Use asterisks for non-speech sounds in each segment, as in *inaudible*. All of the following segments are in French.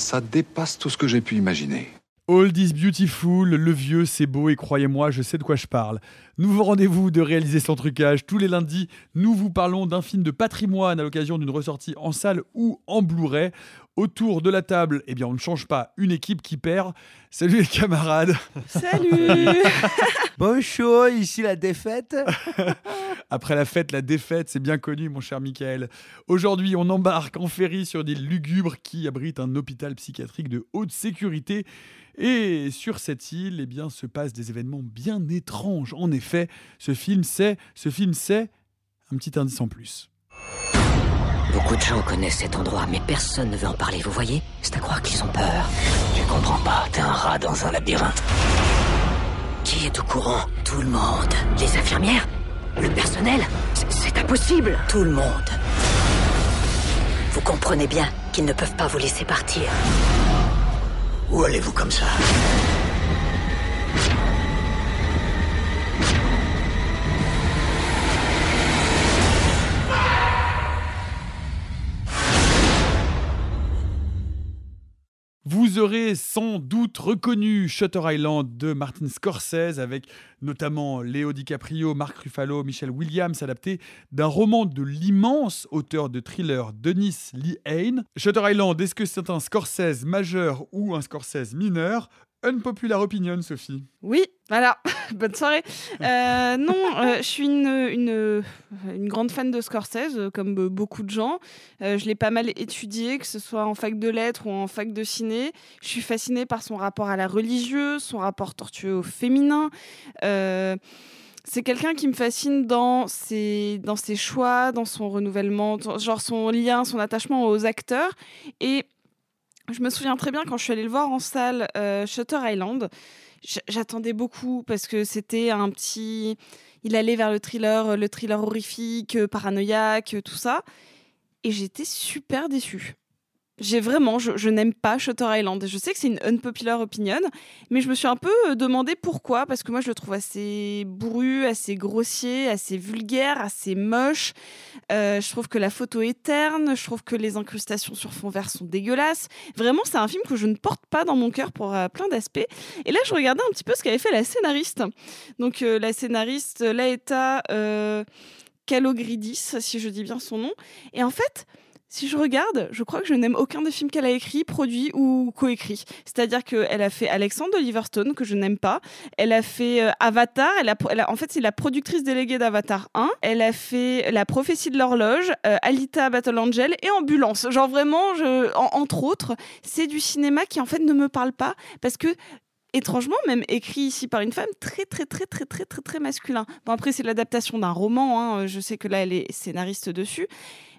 Ça dépasse tout ce que j'ai pu imaginer. All is beautiful, le vieux c'est beau et croyez-moi, je sais de quoi je parle. Nouveau rendez-vous de réaliser sans trucage. Tous les lundis, nous vous parlons d'un film de patrimoine à l'occasion d'une ressortie en salle ou en Blu-ray. Autour de la table, eh bien, on ne change pas une équipe qui perd. Salut les camarades. Salut *laughs* Bonjour, ici la défaite. *laughs* Après la fête, la défaite, c'est bien connu, mon cher Michael. Aujourd'hui, on embarque en ferry sur des lugubres qui abritent un hôpital psychiatrique de haute sécurité. Et sur cette île, eh bien, se passent des événements bien étranges. En effet, ce film, c'est, ce film, c'est un petit indice en plus. Beaucoup de gens connaissent cet endroit, mais personne ne veut en parler, vous voyez? C'est à croire qu'ils ont peur. Tu comprends pas, t'es un rat dans un labyrinthe. Qui est au courant? Tout le monde. Les infirmières? Le personnel? C'est- C'est impossible Tout le monde. Vous comprenez bien qu'ils ne peuvent pas vous laisser partir. Où allez-vous comme ça? Vous aurez sans doute reconnu Shutter Island de Martin Scorsese avec notamment Léo DiCaprio, Mark Ruffalo, Michelle Williams adapté d'un roman de l'immense auteur de thriller Denis Lee Hain. Shutter Island, est-ce que c'est un Scorsese majeur ou un Scorsese mineur? Unpopular opinion, Sophie. Oui, voilà. *laughs* Bonne soirée. Euh, non, euh, je suis une, grande fan de Scorsese, euh, comme beaucoup de gens. Je l'ai pas mal étudié, que ce soit en fac de lettres ou en fac de ciné. Je suis fascinée par son rapport à la religieuse, son rapport tortueux au féminin. C'est quelqu'un qui me fascine dans ses, dans ses choix, dans son renouvellement, genre son lien, son attachement aux acteurs. Et je me souviens très bien quand je suis allée le voir en salle euh, Shutter Island. J'attendais beaucoup parce que c'était un petit. Il allait vers le thriller, le thriller horrifique, euh, paranoïaque, euh, tout ça. Et j'étais super déçue. J'ai vraiment, je, n'aime pas Shutter Island. Je sais que c'est une unpopular opinion, mais je me suis un peu euh, demandé pourquoi, parce que moi je le trouve assez bourru, assez grossier, assez vulgaire, assez moche. Euh, je trouve que la photo est terne, je trouve que les incrustations sur fond vert sont dégueulasses. Vraiment, c'est un film que je ne porte pas dans mon cœur pour euh, plein d'aspects. Et là, je regardais un petit peu ce qu'avait fait la scénariste. Donc, la scénariste Laeta Kalogridis, si je dis bien son nom. Et en fait, si je regarde, je crois que je n'aime aucun des films qu'elle a écrit, produit ou coécrit. C'est-à-dire qu'elle a fait Alexandre Oliver Stone, que je n'aime pas. Elle a fait euh, Avatar. Elle a, en fait, c'est la productrice déléguée d'Avatar 1. Elle a fait La prophétie de l'horloge, euh, Alita Battle Angel et Ambulance. Genre vraiment, entre autres, c'est du cinéma qui en fait ne me parle pas parce que étrangement, même écrit ici par une femme, très, très, très, très, très, très, très masculin. Bon, après, c'est l'adaptation d'un roman, hein, je sais que là, elle est scénariste dessus.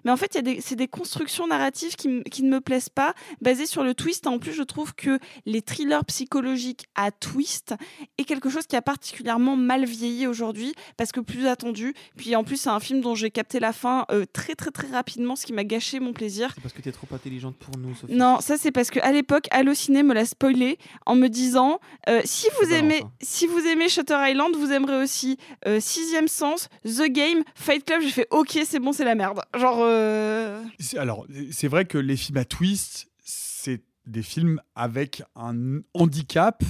Mais en fait, c'est des constructions narratives qui, ne me plaisent pas, basées sur le twist. En plus, je trouve que les thrillers psychologiques à twist est quelque chose qui a particulièrement mal vieilli aujourd'hui, parce que plus attendu. Puis en plus, c'est un film dont j'ai capté la fin euh, très, très, très rapidement, ce qui m'a gâché mon plaisir. C'est parce que t'es trop intelligente pour nous, Sophie. Non, ça c'est parce que à l'époque, Allociné me l'a spoilé en me disant euh, si vous aimez, si vous aimez Shutter Island, vous aimerez aussi euh, Sixième Sens, The Game, Fight Club. J'ai fait ok, c'est bon, c'est la merde. Genre. Euh, Alors, c'est vrai que les films à twist, c'est des films avec un handicap,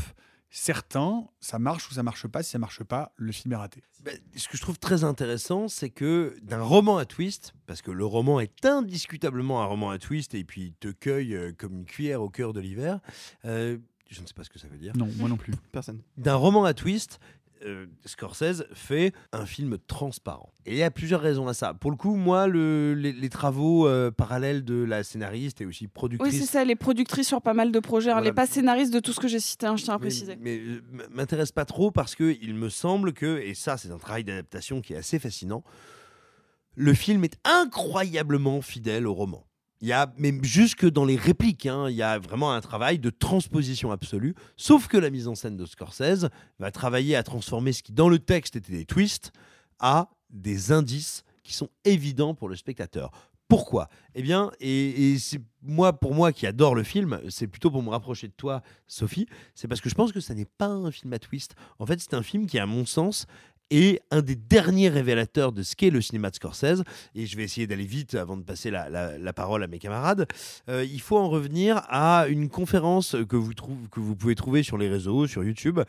certains, ça marche ou ça marche pas? Si ça marche pas, le film est raté. Ben, ce que je trouve très intéressant, c'est que d'un roman à twist, parce que le roman est indiscutablement un roman à twist et puis il te cueille euh, comme une cuillère au cœur de l'hiver. euh, je ne sais pas ce que ça veut dire. Non, moi non plus. Personne. D'un roman à twist, euh, Scorsese fait un film transparent. Et il y a plusieurs raisons à ça. Pour le coup, moi, le- les, les travaux euh, parallèles de la scénariste et aussi Oui, productrice c'est ça, elle est productrice sur pas mal de projets. hein. Elle Voilà. n'est pas scénariste de tout ce que j'ai cité, hein, je tiens à Mais- préciser. Mais, euh, m'intéresse pas trop parce que il me semble que, et ça c'est un travail d'adaptation qui est assez fascinant, le film est incroyablement fidèle au roman. Il y a, même jusque dans les répliques, hein, il y a vraiment un travail de transposition absolue. Sauf que la mise en scène de Scorsese va travailler à transformer ce qui dans le texte était des twists à des indices qui sont évidents pour le spectateur. Pourquoi? Eh bien, et, et c'est moi, pour moi qui adore le film, c'est plutôt pour me rapprocher de toi, Sophie, c'est parce que je pense que ça n'est pas un film à twist. En fait, c'est un film qui, à mon sens, est un des derniers révélateurs de ce qu'est le cinéma de Scorsese. Et je vais essayer d'aller vite avant de passer la, parole à mes camarades. Euh, il faut en revenir à une conférence que vous, pouvez trouver sur les réseaux, sur YouTube,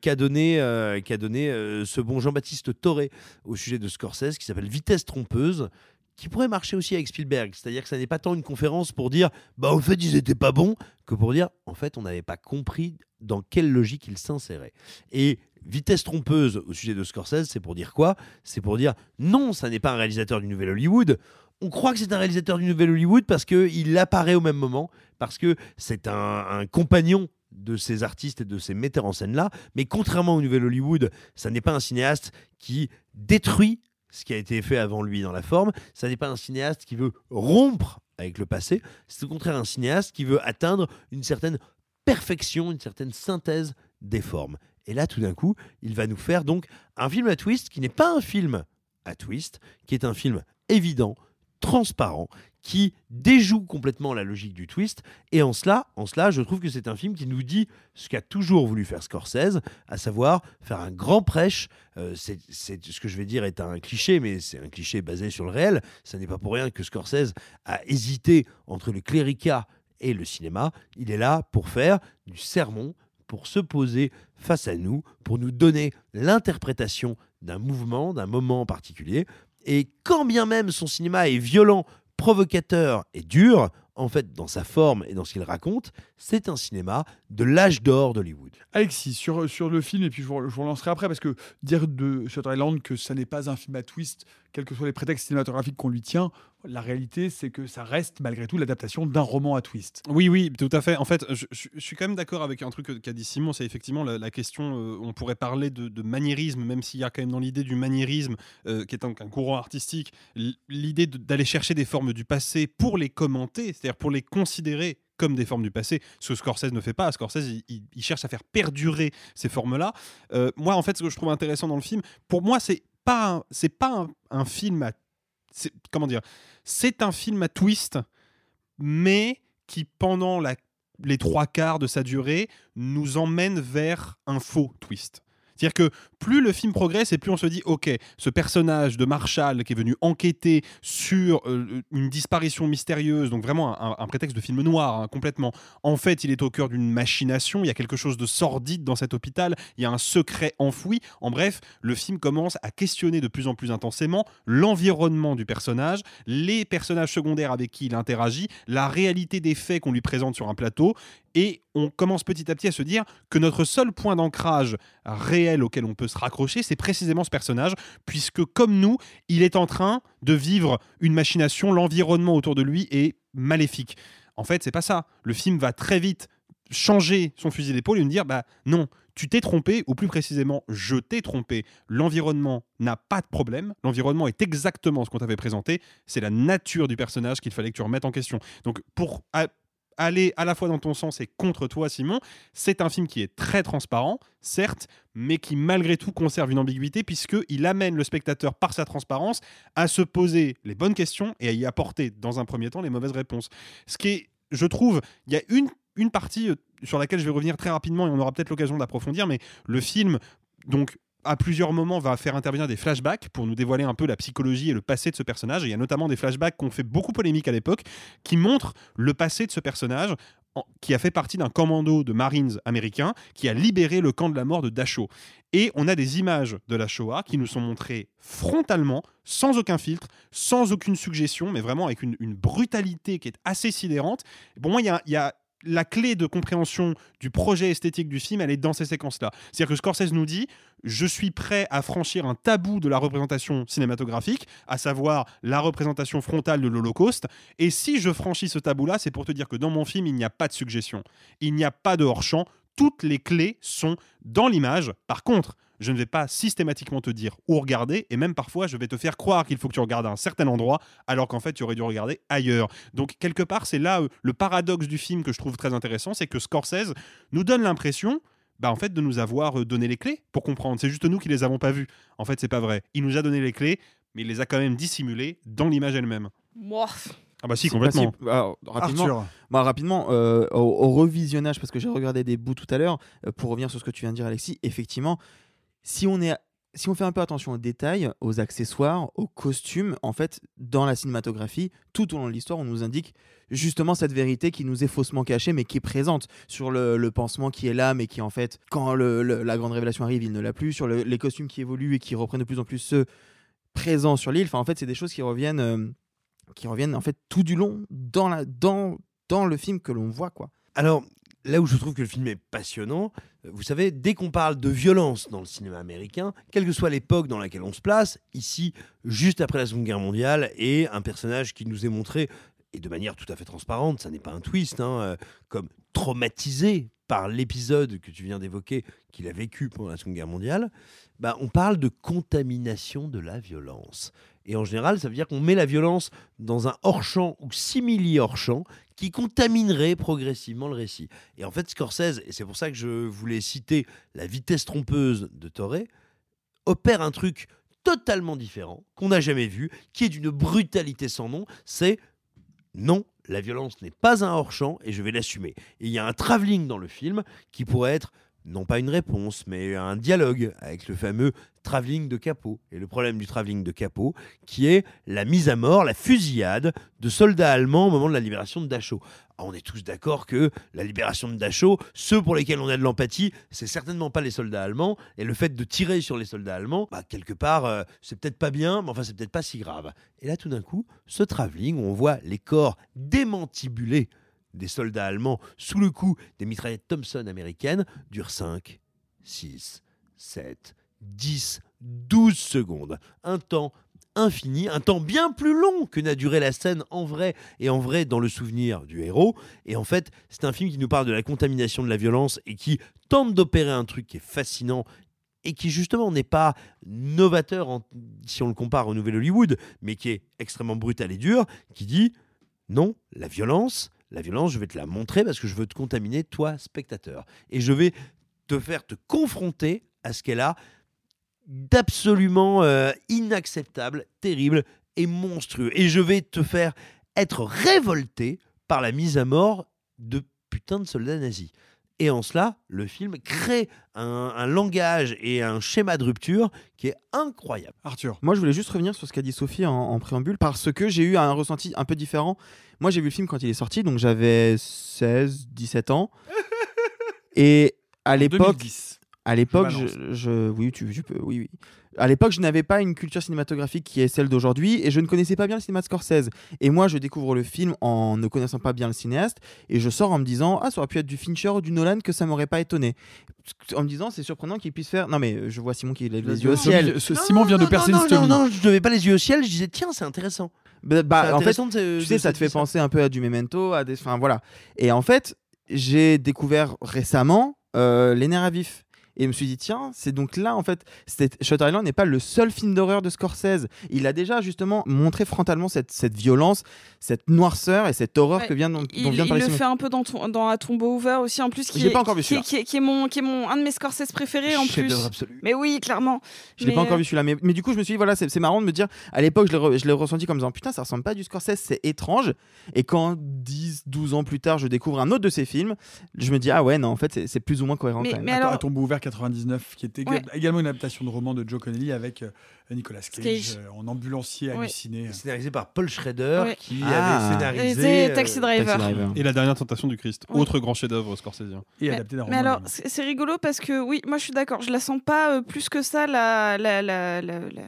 qu'a donné, euh, qu'a donné euh, ce bon Jean-Baptiste Toré au sujet de Scorsese, qui s'appelle Vitesse trompeuse qui pourrait marcher aussi avec Spielberg. C'est-à-dire que ça n'est pas tant une conférence pour dire bah au fait ils étaient pas bons que pour dire en fait on n'avait pas compris dans quelle logique ils s'inséraient. Et vitesse trompeuse au sujet de Scorsese, c'est pour dire quoi? C'est pour dire non, ça n'est pas un réalisateur du nouvel Hollywood. On croit que c'est un réalisateur du nouvel Hollywood parce qu'il apparaît au même moment, parce que c'est un, un compagnon de ces artistes et de ces metteurs en scène là, mais contrairement au nouvel Hollywood, ça n'est pas un cinéaste qui détruit ce qui a été fait avant lui dans la forme. Ça n'est pas un cinéaste qui veut rompre avec le passé. C'est au contraire un cinéaste qui veut atteindre une certaine perfection, une certaine synthèse des formes. Et là, tout d'un coup, il va nous faire donc un film à twist qui n'est pas un film à twist, qui est un film évident, transparent, qui déjoue complètement la logique du twist. Et en cela, en cela, je trouve que c'est un film qui nous dit ce qu'a toujours voulu faire Scorsese, à savoir faire un grand prêche. Euh, c'est, ce que je vais dire est un cliché, mais c'est un cliché basé sur le réel. Ce n'est pas pour rien que Scorsese a hésité entre le cléricat et le cinéma. Il est là pour faire du sermon, pour se poser face à nous, pour nous donner l'interprétation d'un mouvement, d'un moment en particulier. Et quand bien même son cinéma est violent, provocateur et dur, en fait, dans sa forme et dans ce qu'il raconte, c'est un cinéma de l'âge d'or d'Hollywood. Alexis, sur, sur le film, et puis je vous, je vous relancerai après, parce que dire de Shutter Island que ça n'est pas un film à twist, quels que soient les prétextes cinématographiques qu'on lui tient, la réalité, c'est que ça reste malgré tout l'adaptation d'un roman à twist. Oui, oui, tout à fait. En fait, je, je- je suis quand même d'accord avec un truc que- qu'a dit Simon, c'est effectivement la, la question, euh, on pourrait parler de, de maniérisme, même s'il y a quand même dans l'idée du maniérisme, euh, qui est un, un courant artistique, l'idée de- d'aller chercher des formes du passé pour les commenter, c'est-à-dire pour les considérer comme des formes du passé, ce que Scorsese ne fait pas. Scorsese, il, il- cherche à faire perdurer ces formes-là. Euh, moi, en fait, ce que je trouve intéressant dans le film, pour moi, c'est pas c'est pas un, film à comment dire c'est un film à twist mais qui pendant les trois quarts de sa durée nous emmène vers un faux twist c'est-à-dire que plus le film progresse et plus on se dit, ok, ce personnage de Marshall qui est venu enquêter sur euh, une disparition mystérieuse, donc vraiment un, un prétexte de film noir hein, complètement, en fait il est au cœur d'une machination, il y a quelque chose de sordide dans cet hôpital, il y a un secret enfoui, en bref, le film commence à questionner de plus en plus intensément l'environnement du personnage, les personnages secondaires avec qui il interagit, la réalité des faits qu'on lui présente sur un plateau, et on commence petit à petit à se dire que notre seul point d'ancrage réel auquel on peut se raccrocher, c'est précisément ce personnage, puisque comme nous, il est en train de vivre une machination, l'environnement autour de lui est maléfique. En fait, c'est pas ça. Le film va très vite changer son fusil d'épaule et nous dire bah non, tu t'es trompé, ou plus précisément, je t'ai trompé. L'environnement n'a pas de problème. L'environnement est exactement ce qu'on t'avait présenté. C'est la nature du personnage qu'il fallait que tu remettes en question. Donc, pour a- aller à la fois dans ton sens et contre toi, Simon, c'est un film qui est très transparent, certes, mais qui malgré tout conserve une ambiguïté puisqu'il amène le spectateur par sa transparence à se poser les bonnes questions et à y apporter dans un premier temps les mauvaises réponses. Ce qui est, je trouve, il y a une, une partie euh, sur laquelle je vais revenir très rapidement et on aura peut-être l'occasion d'approfondir, mais le film, donc à plusieurs moments va faire intervenir des flashbacks pour nous dévoiler un peu la psychologie et le passé de ce personnage. Il y a notamment des flashbacks qui ont fait beaucoup polémique à l'époque, qui montrent le passé de ce personnage qui a fait partie d'un commando de Marines américains qui a libéré le camp de la mort de Dachau. Et on a des images de la Shoah qui nous sont montrées frontalement, sans aucun filtre, sans aucune suggestion, mais vraiment avec une, brutalité qui est assez sidérante. Pour moi, il y a, y a la clé de compréhension du projet esthétique du film, elle est dans ces séquences-là. C'est-à-dire que Scorsese nous dit je suis prêt à franchir un tabou de la représentation cinématographique, à savoir la représentation frontale de l'Holocauste. Et si je franchis ce tabou-là, c'est pour te dire que dans mon film, il n'y a pas de suggestion, il n'y a pas de hors-champ. Toutes les clés sont dans l'image. Par contre, je ne vais pas systématiquement te dire où regarder, et même parfois, je vais te faire croire qu'il faut que tu regardes à un certain endroit, alors qu'en fait, tu aurais dû regarder ailleurs. Donc, quelque part, c'est là euh, le paradoxe du film que je trouve très intéressant, c'est que Scorsese nous donne l'impression bah, en fait, de nous avoir euh, donné les clés pour comprendre. C'est juste nous qui les avons pas vues. En fait, c'est pas vrai. Il nous a donné les clés, mais il les a quand même dissimulées dans l'image elle-même. Moi. Ah bah si, complètement. Alors, rapidement, Arthur. moi, rapidement euh, au, au revisionnage, parce que j'ai regardé des bouts tout à l'heure, euh, pour revenir sur ce que tu viens de dire, Alexis, effectivement, si on est si on fait un peu attention aux détails, aux accessoires, aux costumes, en fait, dans la cinématographie, tout au long de l'histoire, on nous indique justement cette vérité qui nous est faussement cachée, mais qui est présente sur le, pansement qui est là, mais qui en fait, quand la grande révélation arrive, il ne l'a plus, sur le- les costumes qui évoluent et qui reprennent de plus en plus ceux présents sur l'île. Enfin, en fait, c'est des choses qui reviennent, euh, qui reviennent en fait tout du long dans, dans le film que l'on voit, quoi. Alors, là où je trouve que le film est passionnant, euh, vous savez, dès qu'on parle de violence dans le cinéma américain, quelle que soit l'époque dans laquelle on se place, ici, juste après la Seconde Guerre mondiale, et un personnage qui nous est montré, et de manière tout à fait transparente, ça n'est pas un twist, hein, euh, comme traumatisé par l'épisode que tu viens d'évoquer qu'il a vécu pendant la Seconde Guerre mondiale, bah, on parle de contamination de la violence. Et en général, ça veut dire qu'on met la violence dans un hors-champ ou simili hors-champ qui contaminerait progressivement le récit. Et en fait, Scorsese, et c'est pour ça que je voulais citer La vitesse trompeuse de Torre, opère un truc totalement différent, qu'on n'a jamais vu, qui est d'une brutalité sans nom. C'est non, la violence n'est pas un hors-champ et je vais l'assumer. Il y a un travelling dans le film qui pourrait être non pas une réponse, mais un dialogue avec le fameux travelling de Capot. Et le problème du travelling de Capot, qui est la mise à mort, la fusillade de soldats allemands au moment de la libération de Dachau. Ah, on est tous d'accord que la libération de Dachau, ceux pour lesquels on a de l'empathie, c'est certainement pas les soldats allemands. Et le fait de tirer sur les soldats allemands, bah, quelque part, euh, c'est peut-être pas bien, mais enfin, c'est peut-être pas si grave. Et là, tout d'un coup, ce travelling on voit les corps démantibulés des soldats allemands sous le coup des mitraillettes Thompson américaines dure 5, 6, 7, 10, 12 secondes. Un temps infini, un temps bien plus long que n'a duré la scène en vrai et en vrai dans le souvenir du héros. Et en fait, c'est un film qui nous parle de la contamination de la violence et qui tente d'opérer un truc qui est fascinant et qui justement n'est pas novateur si on le compare au Nouvel Hollywood, mais qui est extrêmement brutal et dur, qui dit non, la violence, la violence, je vais te la montrer parce que je veux te contaminer, toi, spectateur. Et je vais te faire te confronter à ce qu'elle a d'absolument euh, inacceptable, terrible et monstrueux. Et je vais te faire être révolté par la mise à mort de putain de soldats nazis. Et en cela, le film crée un, un langage et un schéma de rupture qui est incroyable. Arthur. Moi, je voulais juste revenir sur ce qu'a dit Sophie en, en préambule, parce que j'ai eu un ressenti un peu différent. Moi, j'ai vu le film quand il est sorti, donc j'avais 16, 17 ans. *laughs* Et à l'époque. 2010. À l'époque, Je je, je- oui, tu, tu peux, oui, oui. À l'époque, je n'avais pas une culture cinématographique qui est celle d'aujourd'hui et je ne connaissais pas bien le cinéma de Scorsese. Et moi, je découvre le film en ne connaissant pas bien le cinéaste et je sors en me disant Ah, ça aurait pu être du Fincher ou du Nolan que ça m'aurait pas étonné. En me disant C'est surprenant qu'il puisse faire. Non, mais je vois Simon qui lève les yeux au ciel. Ce- Simon vient de percer une non, non, je levais pas les yeux au ciel, je disais tiens, c'est intéressant. Bah, bah, en fait, de- tu sais, ça te fait penser un peu à du Memento, à des. Enfin, voilà. Et en fait, j'ai découvert récemment euh, Les Nerfs à vif. Et je me suis dit, tiens, c'est donc là, en fait, Shutter Island n'est pas le seul film d'horreur de Scorsese. Il a déjà justement montré frontalement cette, cette violence, cette noirceur et cette horreur Ouais, que vient, dont, dont Il, vient de il le Simon. fait un peu dans, ton, dans A Tombeau ouvert aussi en plus qui est, pas encore vu, qui, qui est, qui est mon qui est mon un de mes Scorsese préférés en plus. Mais oui, clairement. Je l'ai pas encore vu celui-là, mais, mais du coup, je me suis dit, voilà, c'est c'est marrant de me dire, à l'époque, je l'ai re- je l'ai ressenti comme disant, putain, ça ressemble pas à du Scorsese, c'est étrange. Et quand 10, 12 ans plus tard, je découvre un autre de ses films, je me dis, ah ouais, non, en fait, c'est- c'est plus ou moins cohérent Mais- quand même. mais Attends, alors- à tombeau ouvert 99, qui était Ouais. également une adaptation de roman de Joe Connelly avec euh, Nicolas Cage, Cage. euh, en ambulancier Ouais. halluciné. Scénarisé par Paul Schrader, Ouais. qui Ah. avait scénarisé. Taxi euh, Driver. Taxi Driver. Et La dernière tentation du Christ, autre grand chef-d'œuvre scorsésien. Et Mais- adapté d'un roman. Mais alors, c'est rigolo parce que oui, moi je suis d'accord, je la sens pas euh, plus que ça, la, la, la, la, la-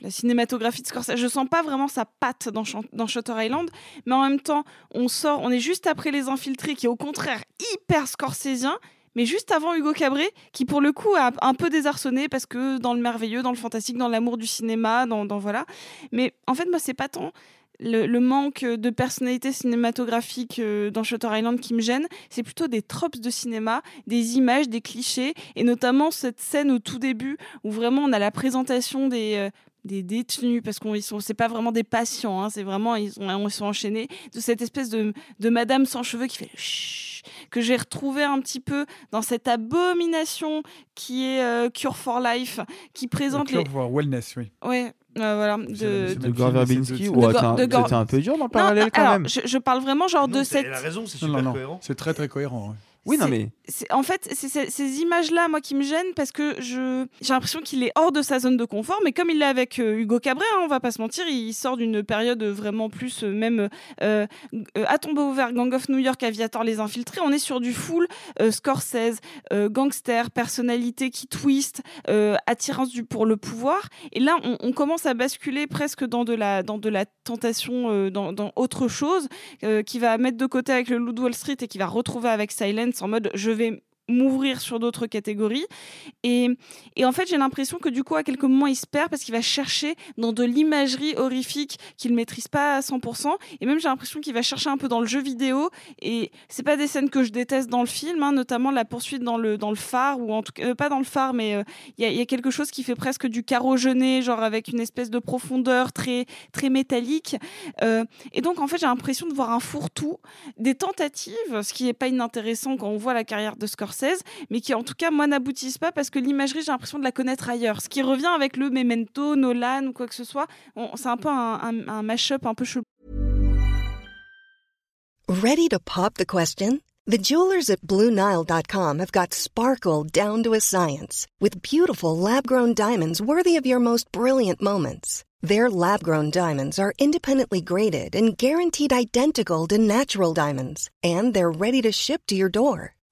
la cinématographie de Scorsese. Je sens pas vraiment sa patte dans, dans Shutter Island, mais en même temps, on sort, on est juste après Les Infiltrés, qui est au contraire hyper scorsésien. Mais juste avant Hugo Cabret, qui pour le coup a un peu désarçonné parce que dans le merveilleux, dans le fantastique, dans l'amour du cinéma, dans, dans voilà. Mais en fait, moi, c'est pas tant le, le manque de personnalité cinématographique euh, dans Shutter Island qui me gêne, c'est plutôt des tropes de cinéma, des images, des clichés, et notamment cette scène au tout début où vraiment on a la présentation des euh, des détenus parce qu'on ils sont c'est pas vraiment des patients hein, c'est vraiment ils sont ils sont enchaînés de cette espèce de, de madame sans cheveux qui fait le chut que j'ai retrouvé un petit peu dans cette abomination qui est euh, Cure for Life qui présente Le les Cure for Wellness, oui. ouais euh, voilà de, De même Gore Verbinski de- de Gore- un- de peu dur dans le parallèle quand alors, même. je, je parle vraiment genre de cette Elle a raison, c'est super non, non, cohérent. c'est très très cohérent. ouais. Oui, non, mais en fait, c'est ces images-là, moi, qui me gênent parce que j'ai l'impression qu'il est hors de sa zone de confort. Mais comme il est avec euh, Hugo Cabret, hein, on va pas se mentir, il sort d'une période vraiment plus euh, même euh, à tombeau ouvert, Gang of New York, Aviator, les infiltrés. On est sur du full Scorsese, gangster, personnalité qui twist, attirance du pour le pouvoir. Et là, on, on commence à basculer presque dans de la dans de la tentation, dans, dans autre chose qui va mettre de côté avec le Loup de Wall Street et qui va retrouver avec En mode je vais m'ouvrir sur d'autres catégories. Et, et en fait j'ai l'impression que du coup à quelques moments il se perd parce qu'il va chercher dans de l'imagerie horrifique qu'il maîtrise pas à 100% et même j'ai l'impression qu'il va chercher un peu dans le jeu vidéo. Et c'est pas des scènes que je déteste dans le film hein, notamment la poursuite dans le, dans le phare ou en tout cas euh, pas dans le phare mais euh, il y a quelque chose qui fait presque du carreau jeuné genre avec une espèce de profondeur très très métallique. Euh, et donc en fait j'ai l'impression de voir un fourre-tout des tentatives, ce qui n'est pas inintéressant quand on voit la carrière de Scorsese, mais qui en tout cas, moi, n'aboutissent pas parce que l'imagerie, j'ai l'impression de la connaître ailleurs. Ce qui revient avec le Memento, Nolan ou quoi que ce soit, c'est un peu un, un, un mash-up un peu chelou. Ready to pop the question? The jewelers at BlueNile.com have got sparkle down to a science with beautiful lab grown diamonds worthy of your most brilliant moments. Their lab grown diamonds are independently graded and guaranteed identical to natural diamonds, and they're ready to ship to your door.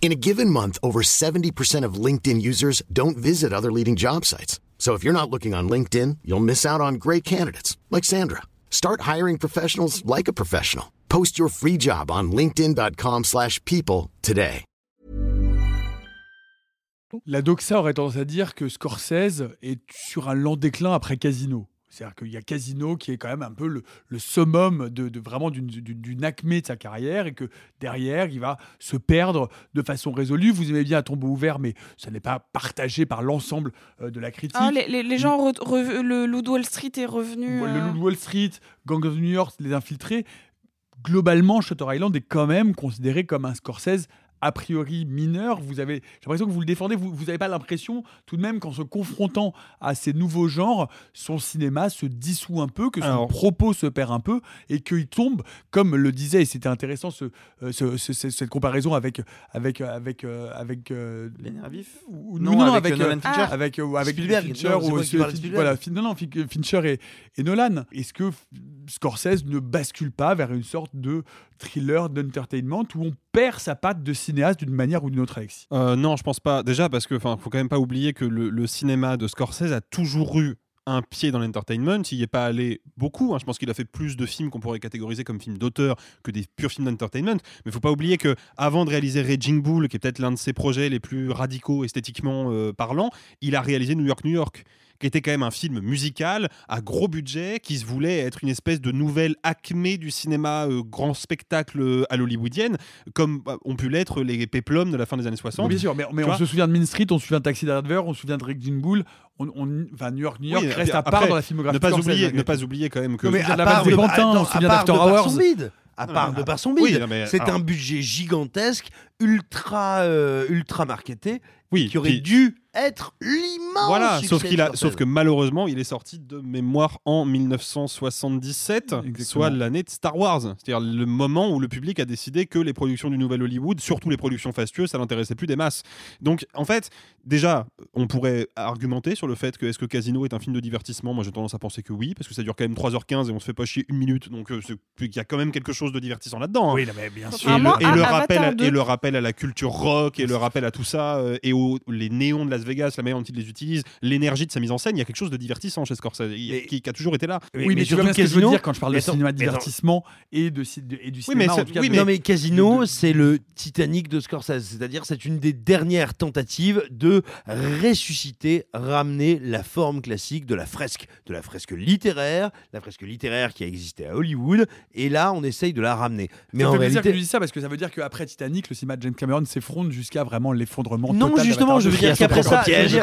In a given month, over 70% of LinkedIn users don't visit other leading job sites. So if you're not looking on LinkedIn, you'll miss out on great candidates like Sandra. Start hiring professionals like a professional. Post your free job on linkedin.com/people today. La doxa aurait tendance à dire que Scorsese est sur un lent déclin après Casino. C'est-à-dire qu'il y a Casino qui est quand même un peu le, le summum de, de vraiment d'une- acmé de sa carrière et que derrière, il va se perdre de façon résolue. Vous aimez bien à tombeau ouvert, mais ça n'est pas partagé par l'ensemble euh, de la critique. Ah, les, les- les gens, re- re- le Loup de Wall Street est revenu. Le euh, Loup de Wall Street, Gang of New York, Les Infiltrés, globalement, Shutter Island est quand même considéré comme un Scorsese a priori mineur. Vous avez, j'ai l'impression que vous le défendez. Vous n'avez pas l'impression, tout de même, qu'en se confrontant à ces nouveaux genres, son cinéma se dissout un peu, que son Alors- propos se perd un peu et qu'il tombe, comme le disait, et c'était intéressant ce, euh, ce- ce- ce- cette comparaison avec avec avec euh, avec euh, Les nerfs vifs ou- Non, non, avec, avec, euh, Nolan euh, Fincher. avec, euh, avec Spielberg. Fincher Non, ou Spielberg. voilà, Fin- non, non, Fin- Fincher et, et Nolan. Est-ce que Scorsese ne bascule pas vers une sorte de thriller d'entertainment où on perd sa patte de d'une manière ou d'une autre, Alexis? Euh, non, je pense pas. Déjà parce que, faut quand même pas oublier que le, le cinéma de Scorsese a toujours eu un pied dans l'entertainment. Il n'y est pas allé beaucoup. hein. Je pense qu'il a fait plus de films qu'on pourrait catégoriser comme films d'auteur que des purs films d'entertainment. Mais faut pas oublier que avant de réaliser Raging Bull, qui est peut-être l'un de ses projets les plus radicaux esthétiquement euh, parlant, il a réalisé New York, New York qui était quand même un film musical à gros budget, qui se voulait être une espèce de nouvelle acmé du cinéma euh, grand spectacle euh, à l'hollywoodienne, comme euh, ont pu l'être les péplums de la fin des années 60. Oui, bien sûr, mais, mais on se souvient de Mean Street, on se souvient de Taxi Driver, on se souvient de Raging Bull. On, on- enfin, New York, New York Oui, reste à après, part dans la filmographie. Ne pas, oublier, ne pas oublier quand même que. Mais à la part de, attends, on se à souvient d'After Hours. à part mais- de par son bide, c'est alors- un budget gigantesque, ultra, euh, ultra marketé, Oui, qui aurait puis- dû être l'immense Voilà, sauf, de qu'il a, Scorsese. sauf que malheureusement, il est sorti de mémoire en 1977, soit l'année de Star Wars. C'est-à-dire le moment où le public a décidé que les productions du Nouvel Hollywood, surtout les productions fastueuses, ça n'intéressait plus des masses. Donc, en fait, déjà, on pourrait argumenter sur le fait que est-ce que Casino est un film de divertissement? Moi, j'ai tendance à penser que oui, parce que ça dure quand même 3h15 et on se fait pas chier une minute, donc euh, il y a quand même quelque chose de divertissant là-dedans. hein. Oui, mais bien Et sûr. le, et le rappel, 2. et le rappel à la culture rock et le rappel à tout ça euh, et aux les néons de Las Vegas, la manière dont ils les utilisent, l'énergie de sa mise en scène, il y a quelque chose de divertissant chez Scorsese il- qui, qui a toujours été là. Oui, mais, tu vois bien ce que je veux dire quand je parle de cinéma de divertissement et, de, ci- de- et du Oui, mais cinéma. c'est- en tout cas, oui, de- non mais Casino, c'est le Titanic de Scorsese, c'est-à-dire c'est une des dernières tentatives de ressusciter, ramener la forme classique de la fresque, de la fresque littéraire, la fresque littéraire qui a existé à Hollywood, et là on essaye de la ramener. Mais ça en fait plaisir que tu dises ça parce que ça veut dire qu'après Titanic, le cinéma de James Cameron s'effondre jusqu'à vraiment l'effondrement Non, total justement, je veux dire qu'après Piège.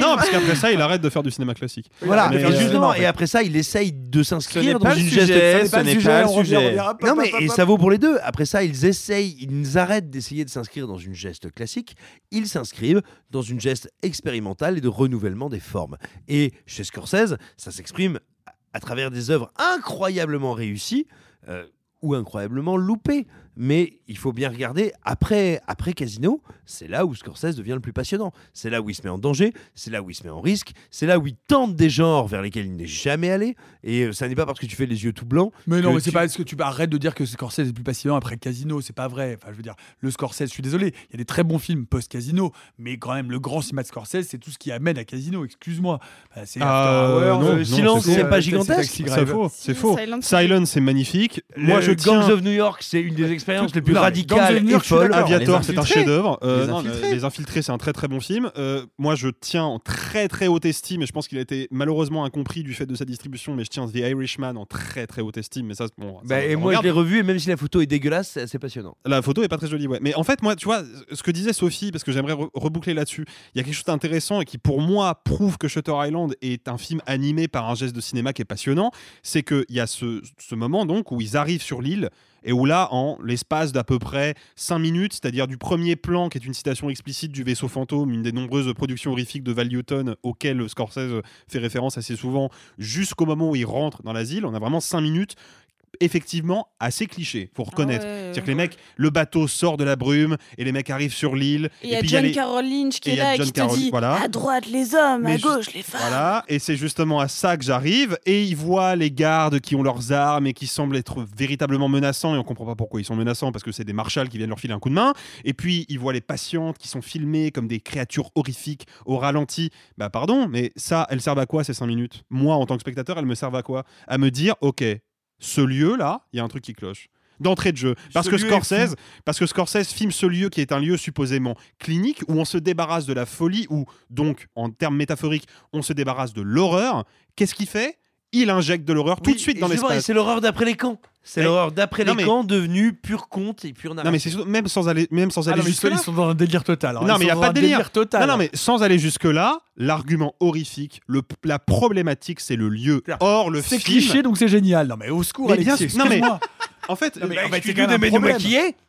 Non, parce qu'après ça, il arrête de faire du cinéma classique. Voilà, Mais, mais euh, justement, et après ça, il essaye de s'inscrire dans une geste. sujet, ce n'est pas le sujet. Non, mais et ça vaut pour les deux. Après ça, ils essayent, ils arrêtent d'essayer de s'inscrire dans une geste classique. Ils s'inscrivent dans une geste expérimentale et de renouvellement des formes. Et chez Scorsese, ça s'exprime à- à travers des œuvres incroyablement réussies. euh, ou incroyablement loupées. Mais il faut bien regarder, après, après Casino, c'est là où Scorsese devient le plus passionnant. C'est là où il se met en danger, c'est là où il se met en risque, c'est là où il tente des genres vers lesquels il n'est jamais allé. Et euh, ça n'est pas parce que tu fais les yeux tout blancs. Mais non, mais c'est tu- pas. Est-ce que tu arrêtes de dire que Scorsese est plus passionnant après Casino C'est pas vrai. Enfin, je veux dire, le Scorsese. Je suis désolé. Il y a des très bons films post-Casino, mais quand même, le grand cinéma de Scorsese, c'est tout ce qui amène à Casino. Excuse-moi. Bah, c'est After Hours, non, non, Silence, c'est pas gigantesque. C'est faux, c'est faux. Silence, c'est magnifique. Moi, je Le tiens. Gangs of New York, c'est une des expériences les plus radicales et folles. Aviator, c'est un chef-d'œuvre. Euh, Les Infiltrés. C'est un très très bon film. Euh, moi, je tiens en très très haute estime, et je pense qu'il a été malheureusement incompris du fait de sa distribution, mais je tiens The Irishman en très très haute estime. Mais ça, bon. Bah, et moi, je l'ai revu, et même si la photo est dégueulasse, c'est passionnant. La photo est pas très jolie, ouais. Mais en fait, moi, tu vois, ce que disait Sophie, parce que j'aimerais re- reboucler là-dessus, il y a quelque chose d'intéressant et qui, pour moi, prouve que Shutter Island est un film animé par un geste de cinéma qui est passionnant. C'est qu'il y a ce, ce moment, donc, où ils arrivent sur l'île et où là, en l'espace d'à peu près 5 minutes, c'est-à-dire du premier plan, qui est une citation explicite du vaisseau fantôme, une des nombreuses productions horrifiques de Val Newton auxquelles Scorsese fait référence assez souvent, jusqu'au moment où ils rentrent dans l'asile, on a vraiment 5 minutes effectivement assez cliché, faut reconnaître. Ah ouais. C'est-à-dire que les mecs, le bateau sort de la brume et les mecs arrivent sur l'île. Et il y a puis John les- Carroll Lynch qui et est là et John qui te dit voilà. à droite les hommes, Mais à gauche les femmes. Voilà, et c'est justement à ça que j'arrive. Et ils voient les gardes qui ont leurs armes et qui semblent être véritablement menaçants. Et on comprend pas pourquoi ils sont menaçants parce que c'est des marshals qui viennent leur filer un coup de main. Et puis ils voient les patientes qui sont filmées comme des créatures horrifiques au ralenti. Bah pardon, mais ça, elles servent à quoi ces 5 minutes? Moi, en tant que spectateur, elles me servent à quoi? À me dire, ok, ce lieu-là, il y a un truc qui cloche. D'entrée de jeu. Parce Ce que Scorsese, parce que Scorsese filme ce lieu qui est un lieu supposément clinique où on se débarrasse de la folie, où donc en termes métaphoriques on se débarrasse de l'horreur. Qu'est-ce qu'il fait? Il injecte de l'horreur tout de suite dans l'espace. C'est l'horreur d'après les camps. C'est l'horreur d'après les mais- camps devenue pur conte et pure narration. Non mais c'est surtout- même sans aller même sans Ah aller jusque sont- là. ils sont dans un délire total. hein. Non Ils mais il y a pas de délire total. Non non mais sans aller jusque là, l'argument horrifique, le, la problématique c'est le lieu. Or le C'est cliché donc c'est génial. Non mais au secours, Mais Alexis. non, mais-. En fait, *laughs* Non, mais en fait, c'est quand même un.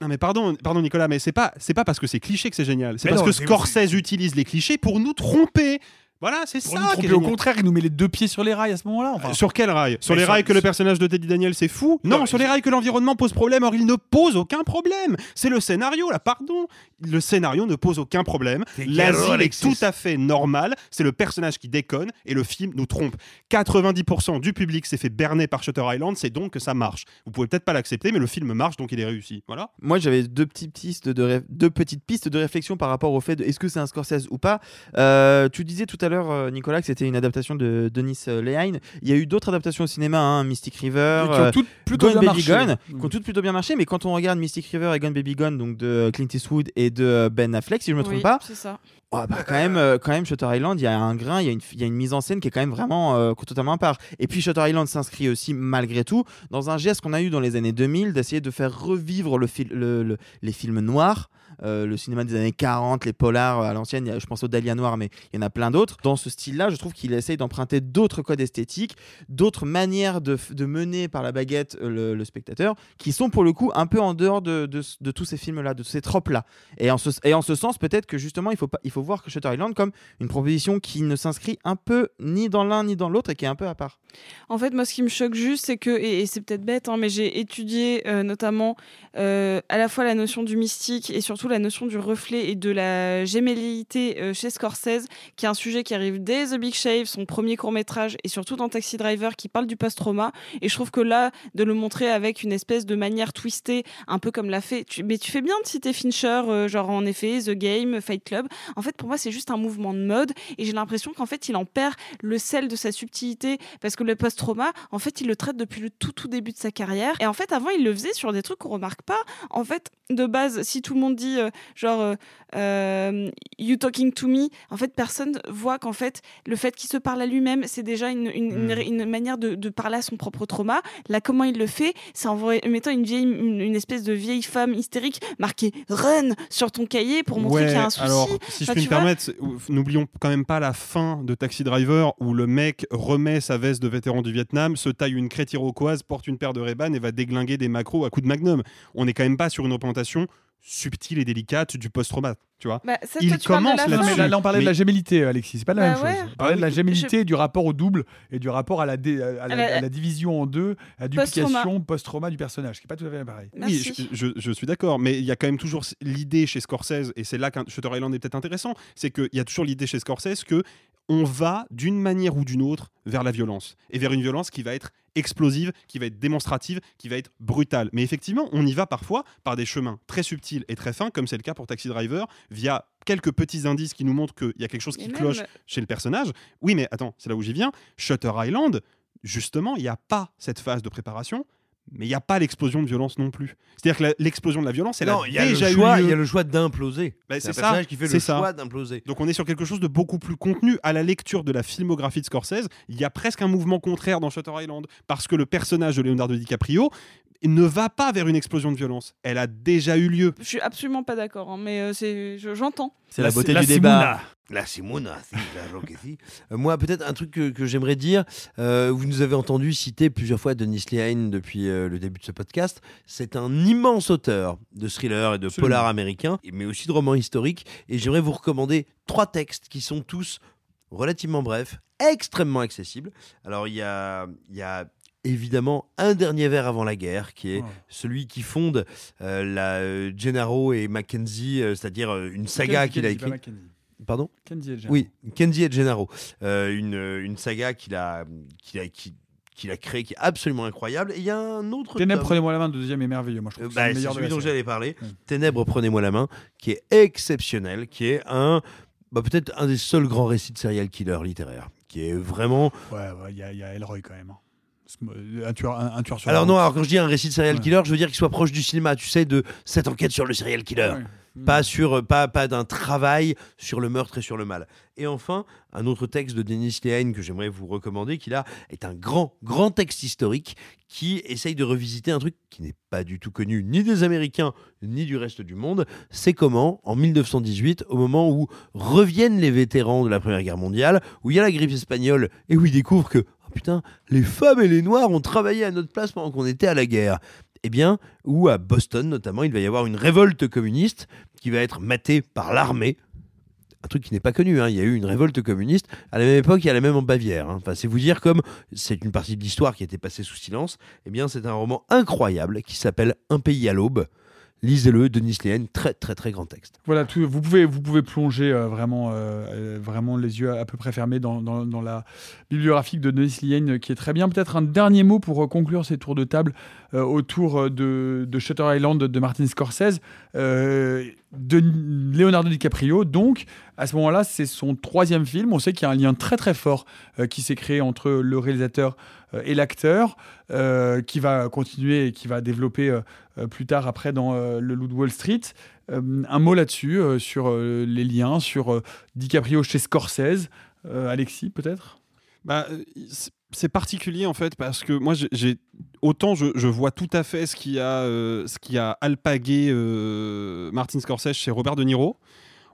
Non mais pardon, pardon Nicolas, mais c'est pas c'est pas parce que c'est cliché que c'est génial. C'est parce non, que Scorsese utilise les clichés pour nous tromper. Voilà, c'est ça. nous qui est tromper, au contraire, il nous met les deux pieds sur les rails à ce moment-là. Enfin, Sur quel rail? Sur Mais les sur- rails que le personnage de Teddy Daniel c'est fou? Non, Non, sur les rails que l'environnement pose problème. Or, il ne pose aucun problème. C'est le scénario, là, pardon. Le scénario ne pose aucun problème. L'asile est tout à fait normal. C'est le personnage qui déconne et le film nous trompe. 90% du public s'est fait berner par Shutter Island, c'est donc que ça marche. Vous pouvez peut-être pas l'accepter, mais le film marche, donc il est réussi. Voilà. Moi, j'avais deux petites pistes de deux petites pistes de réflexion par rapport au fait de est-ce que c'est un Scorsese ou pas. Euh, tu disais tout à l'heure l'heure, euh, Nicolas, que c'était une adaptation de Denis euh, Lehane. Il y a eu d'autres adaptations au cinéma, hein, Mystic River, Qui ont euh, toutes plutôt Gone bien Baby marché. Gone, Mm. qui ont toutes plutôt bien marché. Mais quand on regarde Mystic River et Gone Baby Gone, donc de Clint Eastwood et de Ben Affleck, si je me trompe Oui, pas. Bah, quand même, euh, quand même, Shutter Island, il y a un grain, il y, y a une mise en scène qui est quand même vraiment euh, totalement à part. Et puis Shutter Island s'inscrit aussi, malgré tout, dans un geste qu'on a eu dans les années 2000 d'essayer de faire revivre le les films noirs. euh, le cinéma des années 40, les polars à l'ancienne, je pense au Dahlia Noir, mais il y en a plein d'autres. Dans ce style-là, je trouve qu'il essaye d'emprunter d'autres codes esthétiques, d'autres manières de, de mener par la baguette le, spectateur, qui sont pour le coup un peu en dehors de, de- de tous ces films-là, de ces tropes-là. Et en ce, et en ce sens, peut-être que justement, il faut, pas, il faut voir Shutter Island comme une proposition qui ne s'inscrit un peu ni dans l'un ni dans l'autre et qui est un peu à part. En fait, moi, ce qui me choque juste, c'est que, et, c'est peut-être bête, hein, mais j'ai étudié euh, notamment euh, à la fois la notion du mystique et surtout la notion du reflet et de la gémellité euh, chez Scorsese, qui est un sujet qui arrive dès The Big Shave, son premier court-métrage, et surtout dans Taxi Driver, qui parle du post-trauma. Et je trouve que là, de le montrer avec une espèce de manière twistée, un peu comme l'a fait. Mais tu fais bien de citer Fincher, genre en effet, The Game, Fight Club. En fait, pour moi, c'est juste un mouvement de mode, et j'ai l'impression qu'en fait, il en perd le sel de sa subtilité, parce que le post-trauma, en fait, il le traite depuis le tout tout début de sa carrière. Et en fait, avant, il le faisait sur des trucs qu'on remarque pas. En fait, de base, si tout le monde dit euh, genre euh, euh, you talking to me, en fait, personne voit qu'en fait, le fait qu'il se parle à lui-même, c'est déjà une, une, une- une manière de, de parler à son propre trauma. Là, comment il le fait, c'est en mettant une vieille, une, une espèce de vieille femme hystérique marquée run sur ton cahier pour montrer Ouais, qu'il y a un souci. alors, si je Tu me permettre, n'oublions quand même pas la fin de Taxi Driver où le mec remet sa veste de vétéran du Vietnam, se taille une crête iroquoise, porte une paire de Ray-Ban et va déglinguer des macros à coups de magnum. On n'est quand même pas sur une représentation subtile et délicate du post-trauma, tu vois. Bah, ça, Il toi, tu commence. Mais là, là, on parlait de la gémellité, Alexis. C'est pas la Bah même ouais. chose. On parlait de la Je- gémellité, du rapport au double et du rapport à la, dé- à la, À la- à la division en deux, à la Post-trauma. duplication post-trauma du personnage, qui n'est pas tout à fait pareil. Oui, je, je- je suis d'accord, mais il y a quand même toujours l'idée chez Scorsese, et c'est là qu'un Shutter Island est peut-être intéressant, c'est qu'il y a toujours l'idée chez Scorsese que on va d'une manière ou d'une autre vers la violence, et vers une violence qui va être explosive, qui va être démonstrative, qui va être brutale. Mais effectivement, on y va parfois par des chemins très subtils et très fins, comme c'est le cas pour Taxi Driver, via quelques petits indices qui nous montrent qu'il y a quelque chose qui même- cloche chez le personnage. Oui, mais attends, c'est là où j'y viens. Shutter Island, justement, il n'y a pas cette phase de préparation. Mais il n'y a pas l'explosion de violence non plus. C'est-à-dire que l'explosion de la violence, elle Non, a y a, déjà le eu choix, lieu. il y a le choix d'imploser. Bah, c'est un ça. personnage qui fait le ça. choix d'imploser. Donc on est sur quelque chose de beaucoup plus contenu. À la lecture de la filmographie de Scorsese, il y a presque un mouvement contraire dans Shutter Island. Parce que le personnage de Leonardo DiCaprio ne va pas vers une explosion de violence. Elle a déjà eu lieu. Je suis absolument pas d'accord, hein, mais euh, j'entends. C'est la beauté du débat. La Simona, si, claro que si. Euh, moi, peut-être un truc que, que j'aimerais dire. euh, vous nous avez entendu citer plusieurs fois Denis Lehane depuis euh, le début de ce podcast. C'est un immense auteur de thrillers et de Absolument. polars américains, mais aussi de romans historiques. Et j'aimerais vous recommander trois textes qui sont tous relativement brefs, extrêmement accessibles. Alors, il y a, il y a évidemment un dernier verre avant la guerre, qui est Oh. celui qui fonde euh, la euh, Gennaro et Mackenzie, euh, c'est-à-dire euh, une saga qu'il a écrite. Pardon? Kenzie et Gennaro. Oui, Kenzie et Gennaro. Euh, une, une saga qu'il a, qu'il a, qui- qu'il a créée qui est absolument incroyable. Et il y a un autre. Ténèbres, prenez-moi la main, le deuxième est merveilleux. Moi, je trouve que bah, c'est le c'est meilleur de celui dont j'allais parler. Ténèbres, prenez-moi la main, qui est exceptionnel, qui est un. bah, peut-être un des seuls grands récits de serial killer littéraire, qui est vraiment. Ouais, ouais, il y, a- il y a Elroy quand même. Euh, Un tueur, un, un tueur sur la Alors non, alors quand je dis un récit de serial Ouais. killer, je veux dire qu'il soit proche du cinéma, tu sais, de cette enquête sur le serial killer. Ouais. Pas, sur, pas, pas d'un travail sur le meurtre et sur le mal. Et enfin, un autre texte de Denis Lehane que j'aimerais vous recommander, qui là est un grand, grand texte historique qui essaye de revisiter un truc qui n'est pas du tout connu ni des Américains ni du reste du monde. C'est comment, en 1918, au moment où reviennent les vétérans de la Première Guerre mondiale, où il y a la grippe espagnole et où ils découvrent que, putain, les femmes et les noirs ont travaillé à notre place pendant qu'on était à la guerre. Eh bien, où à Boston notamment, il va y avoir une révolte communiste qui va être matée par l'armée. Un truc qui n'est pas connu, hein. il y a eu une révolte communiste à la même époque et à la même en Bavière. hein. C'est vous dire comme c'est une partie de l'histoire qui a été passée sous silence. Eh bien, c'est un roman incroyable qui s'appelle Un pays à l'aube. Lisez-le, Denis Lehane, très très très grand texte. Voilà, tout- vous, pouvez, vous pouvez plonger euh, vraiment, euh, vraiment les yeux à peu près fermés dans, la bibliographique de Denis Lehane euh, qui est très bien. Peut-être un dernier mot pour conclure ces tours de table autour de, de Shutter Island de Martin Scorsese. De Leonardo DiCaprio. Donc, à ce moment-là, c'est son troisième film. On sait qu'il y a un lien très très fort qui s'est créé entre le réalisateur et l'acteur, euh, qui va continuer et qui va développer euh, euh, plus tard après dans euh, Le Loup de Wall Street. Euh, un mot là-dessus, euh, sur euh, les liens, sur euh, DiCaprio chez Scorsese. Euh, Alexis, peut-être? Bah, euh, c'est- particulier en fait parce que moi j'ai- autant je, vois tout à fait ce qui a euh, ce qui a alpagué euh, Martin Scorsese chez Robert De Niro.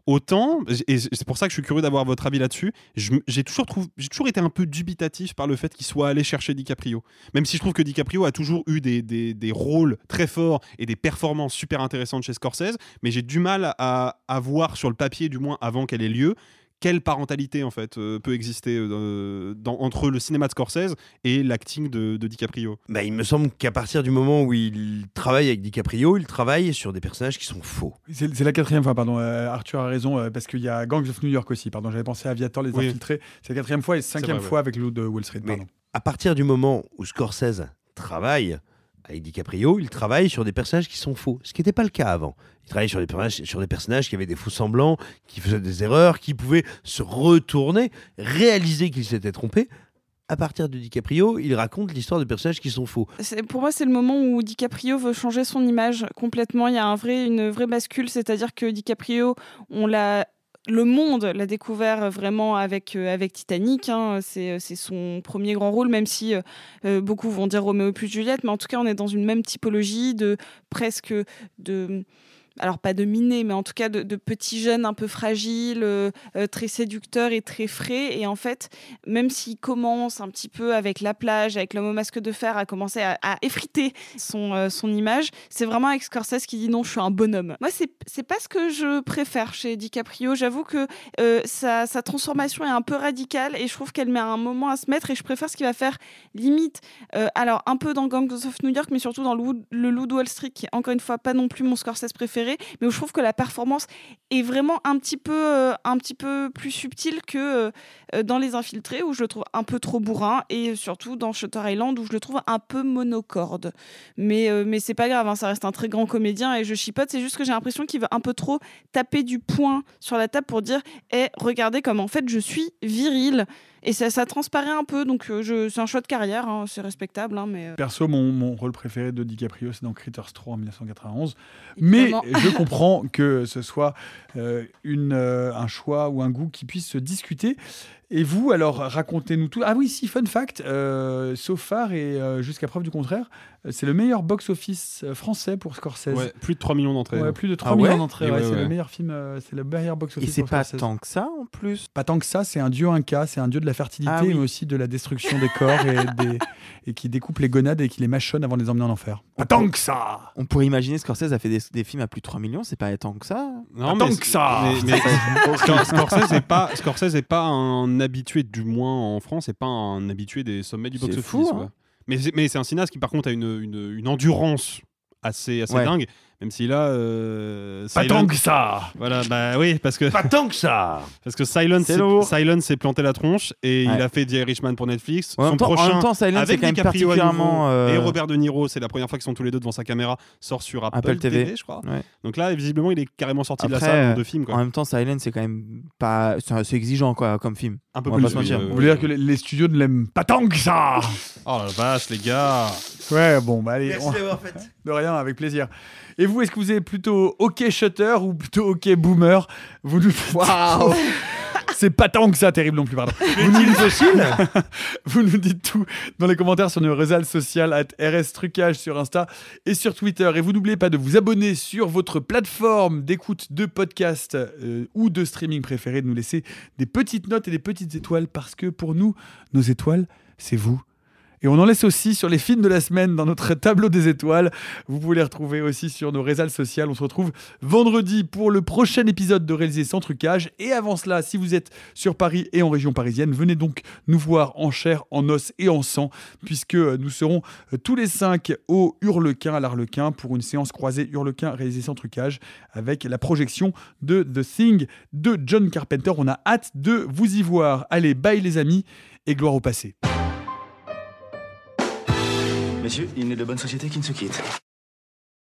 Autant, et c'est pour ça que je suis curieux d'avoir votre avis là-dessus, j'ai toujours, été un peu dubitatif par le fait qu'il soit allé chercher DiCaprio. Même si je trouve que DiCaprio a toujours eu des rôles très forts et des performances super intéressantes chez Scorsese, mais j'ai du mal à, à voir sur le papier, du moins avant qu'elle ait lieu, quelle parentalité en fait euh, peut exister euh, dans- entre le cinéma de Scorsese et l'acting de, de DiCaprio? Bah, il me semble qu'à partir du moment où il travaille avec DiCaprio, il travaille sur des personnages qui sont faux. C'est la quatrième fois, pardon. euh, Arthur a raison, euh, parce qu'il y a Gangs of New York aussi. Pardon, j'avais pensé à Aviator, les Oui. infiltrés. C'est la quatrième fois et cinquième vrai, fois ouais. avec le loup de Wall Street. Pardon. À partir du moment où Scorsese travaille avec DiCaprio, il travaille sur des personnages qui sont faux, ce qui n'était pas le cas avant. Il travaillait sur des, personnages, sur des personnages qui avaient des faux semblants, qui faisaient des erreurs, qui pouvaient se retourner, réaliser qu'ils s'étaient trompés. À partir de DiCaprio, il raconte l'histoire de personnages qui sont faux. Pour moi, c'est le moment où DiCaprio veut changer son image complètement. Il y a un vrai, une vraie bascule, c'est-à-dire que DiCaprio, on l'a le monde l'a découvert vraiment avec, euh, Titanic. hein. C'est, c'est son premier grand rôle, même si euh, euh, beaucoup vont dire Roméo plus Juliette. Mais en tout cas, on est dans une même typologie de presque de. Alors pas de miné, mais en tout cas de, de petits jeunes un peu fragiles, euh, euh, très séducteurs et très frais. Et en fait, même s'il commence un petit peu avec la plage, avec l'homme au masque de fer, à commencer à, effriter son, euh, son image, c'est vraiment avec Scorsese qui dit non, je suis un bonhomme. Moi, c'est c'est pas ce que je préfère chez DiCaprio. J'avoue que sa, sa transformation est un peu radicale et je trouve qu'elle met un moment à se mettre et je préfère ce qu'il va faire limite. alors, un peu dans Gangs of New York, mais surtout dans le, le Loup de Wall Street, qui est encore une fois pas non plus mon Scorsese préféré, mais où je trouve que la performance est vraiment un petit peu, euh, un petit peu plus subtile que euh, euh, dans Les Infiltrés, où je le trouve un peu trop bourrin, et surtout dans Shutter Island, où je le trouve un peu monocorde. Mais, mais c'est pas grave, hein, ça reste un très grand comédien, et je chipote, c'est juste que j'ai l'impression qu'il veut un peu trop taper du poing sur la table pour dire Eh, regardez comme en fait je suis viril. Et ça, ça transparaît un peu, donc euh, je, c'est un choix de carrière, hein, c'est respectable, hein, mais. euh, Perso, mon, mon rôle préféré de DiCaprio, c'est dans Critters 3 en 1991. Mais je *laughs* comprends que ce soit euh, une, euh, un choix ou un goût qui puisse se discuter. Et vous, alors, racontez-nous tout. Ah oui, si, fun fact, euh, So Far et euh, jusqu'à preuve du contraire, euh, c'est le meilleur box-office euh, français pour Scorsese. Ouais, plus de 3 millions d'entrées. Ouais, plus de 3 Ah millions ouais d'entrées. Et ouais, ouais, c'est ouais. le meilleur film, euh, c'est le meilleur box-office. Et c'est pas Scorsese. tant que ça en plus? Pas tant que ça, c'est un dieu inca, c'est un dieu de la fertilité, Ah oui. mais aussi de la destruction des corps et, *laughs* des- et qui découpe les gonades et qui les mâchonne avant de les emmener en enfer. Pas tant que ça On pourrait imaginer Scorsese a fait des, des films à plus de 3 millions, c'est pas tant que ça. Non, Pas mais tant que ça Mais, mais Scor- Scorsese n'est pas, Scorsese est pas un habitué, du moins en France, c'est pas un habitué des sommets du box-office. hein. Mais c'est mais c'est un cinéaste qui, par contre, a une, une, une endurance assez, assez Ouais. dingue. Même si là. euh, Pas Silent- tant que ça Voilà, bah oui, parce que. Pas tant que ça *laughs* Parce que Silence C'est s'est planté la tronche et Ouais. il a fait The Irishman pour Netflix. En même Son temps- en prochain, même temps, Silence, c'est avec quand même nouveau, particulièrement, euh, Et Robert De Niro, c'est la première fois qu'ils sont tous les deux devant sa caméra, sort sur Apple, Apple TV. TV, je crois. ouais. Donc là, visiblement, il est carrément sorti de la salle en euh, deux films. Quoi. En même temps, Silent, c'est quand même pas. C'est exigeant quoi, comme film. Un peu On va plus, pas se mentir. euh, Vous voulez dire que les, les studios ne l'aiment pas tant que ça Oh la vache, les gars Ouais, bon, bah allez. Merci on- d'avoir fait. *laughs* De rien, avec plaisir. Et vous, est-ce que vous êtes plutôt OK Shutter ou plutôt OK Boomer? Vous nous Waouh *laughs* C'est pas tant que ça, terrible non plus, pardon. *laughs* Vous nous, vous nous dites tout dans les commentaires sur nos réseaux sociaux, at RS Trucage sur Insta et sur Twitter. Et vous n'oubliez pas de vous abonner sur votre plateforme d'écoute de podcast euh, ou de streaming préférée, de nous laisser des petites notes et des petites étoiles parce que pour nous, nos étoiles, c'est vous. Et on en laisse aussi sur les films de la semaine dans notre tableau des étoiles. Vous pouvez les retrouver aussi sur nos réseaux sociaux. On se retrouve vendredi pour le prochain épisode de Réaliser sans trucage. Et avant cela, si vous êtes sur Paris et en région parisienne, venez donc nous voir en chair, en os et en sang, puisque nous serons euh, tous les cinq au Hurlequin, à l'Arlequin, pour une séance croisée Hurlequin réalisée sans trucage, avec la projection de The Thing de John Carpenter. On a hâte de vous y voir. Allez, bye les amis, et gloire au passé. Messieurs, il n'est de bonne société qui ne se quitte.